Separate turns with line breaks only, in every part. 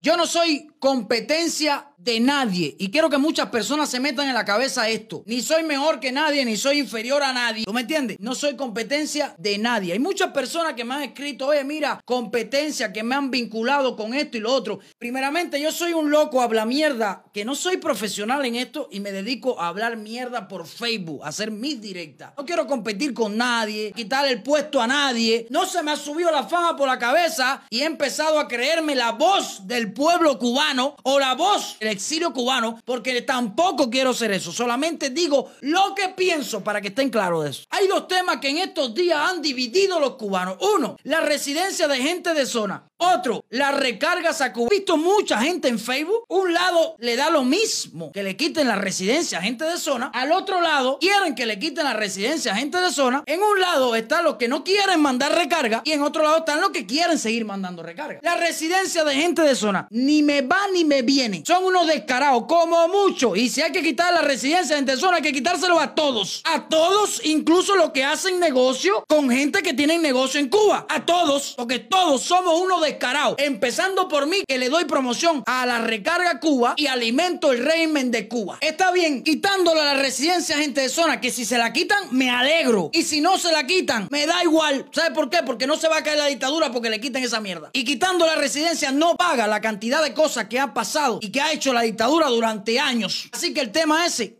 Yo no soy competencia de nadie y quiero que muchas personas se metan en la cabeza esto. Ni soy mejor que nadie, ni soy inferior a nadie. ¿Tú me entiendes? No soy competencia de nadie. Hay muchas personas que me han escrito, oye, mira, competencia, que me han vinculado con esto y lo otro. Primeramente, yo soy un loco, habla mierda, que no soy profesional en esto y me dedico a hablar mierda por Facebook, a hacer mis directas. No quiero competir con nadie, quitar el puesto a nadie. No se me ha subido la fama por la cabeza y he empezado a creerme la voz del pueblo cubano o la voz del exilio cubano, porque tampoco quiero ser eso. Solamente digo lo que pienso para que estén claros de eso. Hay dos temas que en estos días han dividido los cubanos. Uno, la residencia de gente de zona. Otro, las recargas a Cuba. He visto mucha gente en Facebook. Un lado le da lo mismo que le quiten la residencia a gente de zona. Al otro lado quieren que le quiten la residencia a gente de zona. En un lado están los que no quieren mandar recarga y en otro lado están los que quieren seguir mandando recarga. La residencia de gente de zona ni me va ni me viene. Son unos descarados, como mucho. Y si hay que quitar la residencia de zona, hay que quitárselo a todos. A todos, incluso los que hacen negocio con gente que tiene negocio en Cuba. A todos, porque todos somos unos descarados. Empezando por mí, que le doy promoción a la recarga Cuba y alimento el régimen de Cuba. Está bien, quitándole la residencia a gente de zona, que si se la quitan, me alegro. Y si no se la quitan, me da igual. ¿Sabe por qué? Porque no se va a caer la dictadura porque le quiten esa mierda. Y quitando la residencia, no paga la cantidad de cosas que ha pasado y que ha hecho la dictadura durante años. Así que el tema ese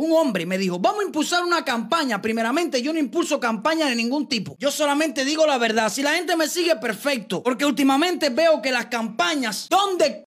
un hombre me dijo, vamos a impulsar una campaña. Primeramente, yo no impulso campaña de ningún tipo. Yo solamente digo la verdad. Si la gente me sigue, perfecto. Porque últimamente veo que las campañas, ¿dónde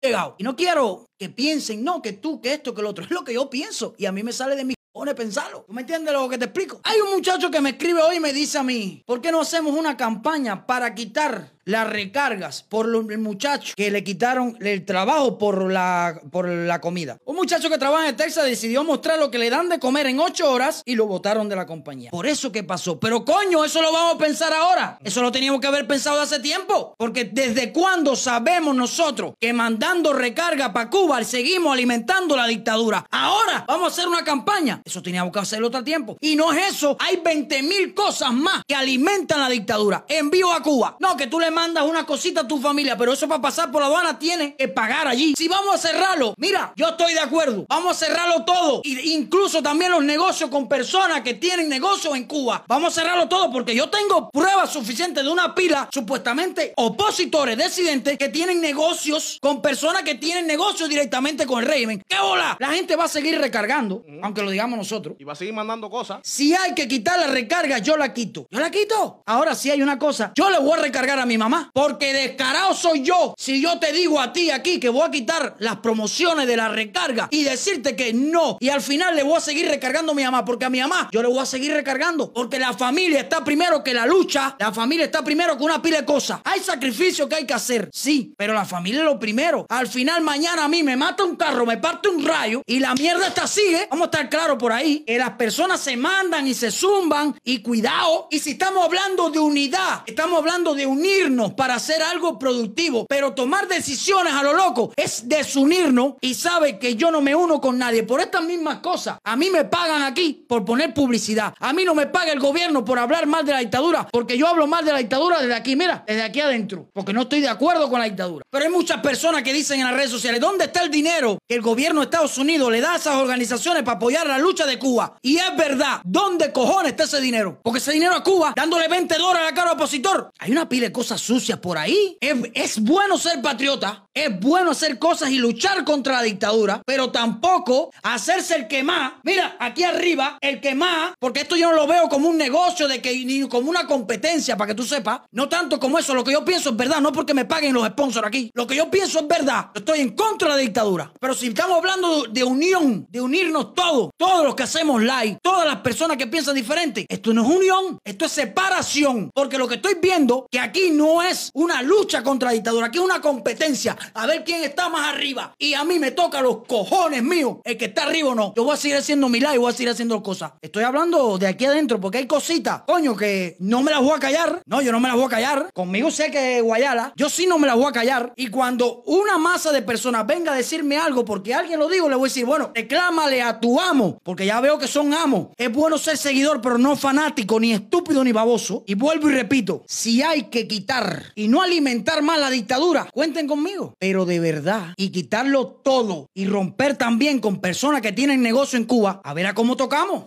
llegado? Y no quiero que piensen, no, que tú, que esto, que lo otro. Es lo que yo pienso. Y a mí me sale de mi cojones pensarlo. ¿Tú me entiendes lo que te explico? Hay un muchacho que me escribe hoy y me dice a mí, ¿por qué no hacemos una campaña para quitar las recargas por los muchachos que le quitaron el trabajo por la, por la comida. Un muchacho que trabaja en Texas decidió mostrar lo que le dan de comer en ocho horas y lo botaron de la compañía. Por eso que pasó. Pero coño, eso lo vamos a pensar ahora. Eso lo teníamos que haber pensado hace tiempo. Porque desde cuándo sabemos nosotros que mandando recarga para Cuba seguimos alimentando la dictadura. Ahora vamos a hacer una campaña. Eso teníamos que hacerlo otro tiempo. Y no es eso. Hay 20 mil cosas más que alimentan la dictadura. Envío a Cuba. No, que tú le mandas una cosita a tu familia, pero eso para pasar por la aduana tiene que pagar allí. Si vamos a cerrarlo, mira, yo estoy de acuerdo. Vamos a cerrarlo todo. Y incluso también los negocios con personas que tienen negocios en Cuba. Vamos a cerrarlo todo porque yo tengo pruebas suficientes de una pila supuestamente opositores, decidentes que tienen negocios con personas que tienen negocios directamente con el régimen. ¿Qué bola? La gente va a seguir recargando, aunque lo digamos nosotros.
Y va a seguir mandando cosas.
Si hay que quitar la recarga, yo la quito. Yo la quito. Ahora sí hay una cosa. Yo le voy a recargar a mi mamá. Porque descarado soy yo. Si yo te digo a ti aquí que voy a quitar las promociones de la recarga y decirte que no. Y al final le voy a seguir recargando a mi mamá. Porque a mi mamá yo le voy a seguir recargando. Porque la familia está primero que la lucha. La familia está primero que una pila de cosas. Hay sacrificios que hay que hacer. Sí. Pero la familia es lo primero. Al final mañana a mí me mata un carro, me parte un rayo y la mierda está sigue. Vamos a estar claros por ahí. Que las personas se mandan y se zumban. Y cuidado. Y si estamos hablando de unidad, estamos hablando de unirnos para hacer algo productivo, pero tomar decisiones a lo loco es desunirnos y sabe que yo no me uno con nadie por estas mismas cosas. A mí me pagan aquí por poner publicidad. A mí no me paga el gobierno por hablar mal de la dictadura, porque yo hablo mal de la dictadura desde aquí, mira, desde aquí adentro, porque no estoy de acuerdo con la dictadura. Pero hay muchas personas que dicen en las redes sociales, ¿dónde está el dinero que el gobierno de Estados Unidos le da a esas organizaciones para apoyar la lucha de Cuba? Y es verdad, ¿dónde cojones está ese dinero? Porque ese dinero a Cuba, dándole 20 dólares a la cara opositor. Hay una pila de cosas sucias por ahí. Es, bueno ser patriota, es bueno hacer cosas y luchar contra la dictadura, pero tampoco hacerse el que más. Mira, aquí arriba, el que más, porque esto yo no lo veo como un negocio de que ni como una competencia, para que tú sepas. No tanto como eso, lo que yo pienso es verdad, no porque me paguen los sponsors aquí. Lo que yo pienso es verdad. Estoy en contra de la dictadura. Pero si estamos hablando de unión, de unirnos todos, todos los que hacemos live, todas las personas que piensan diferente, esto no es unión, esto es separación. Porque lo que estoy viendo, que aquí no es una lucha contra la dictadura, aquí es una competencia. A ver quién está más arriba. Y a mí me toca los cojones míos, el que está arriba o no. Yo voy a seguir haciendo mi live voy a seguir haciendo cosas. Estoy hablando de aquí adentro porque hay cositas, coño, que no me las voy a callar. No, yo no me las voy a callar. Conmigo sé que Guayala, yo sí no me las voy a callar. Y cuando una masa de personas venga a decirme algo porque alguien lo dijo, le voy a decir, bueno, reclámale a tu amo, porque ya veo que son amos. Es bueno ser seguidor, pero no fanático, ni estúpido, ni baboso. Y vuelvo y repito, si hay que quitar y no alimentar más la dictadura, cuenten conmigo. Pero de verdad, y quitarlo todo y romper también con personas que tienen negocio en Cuba, a ver a cómo tocamos.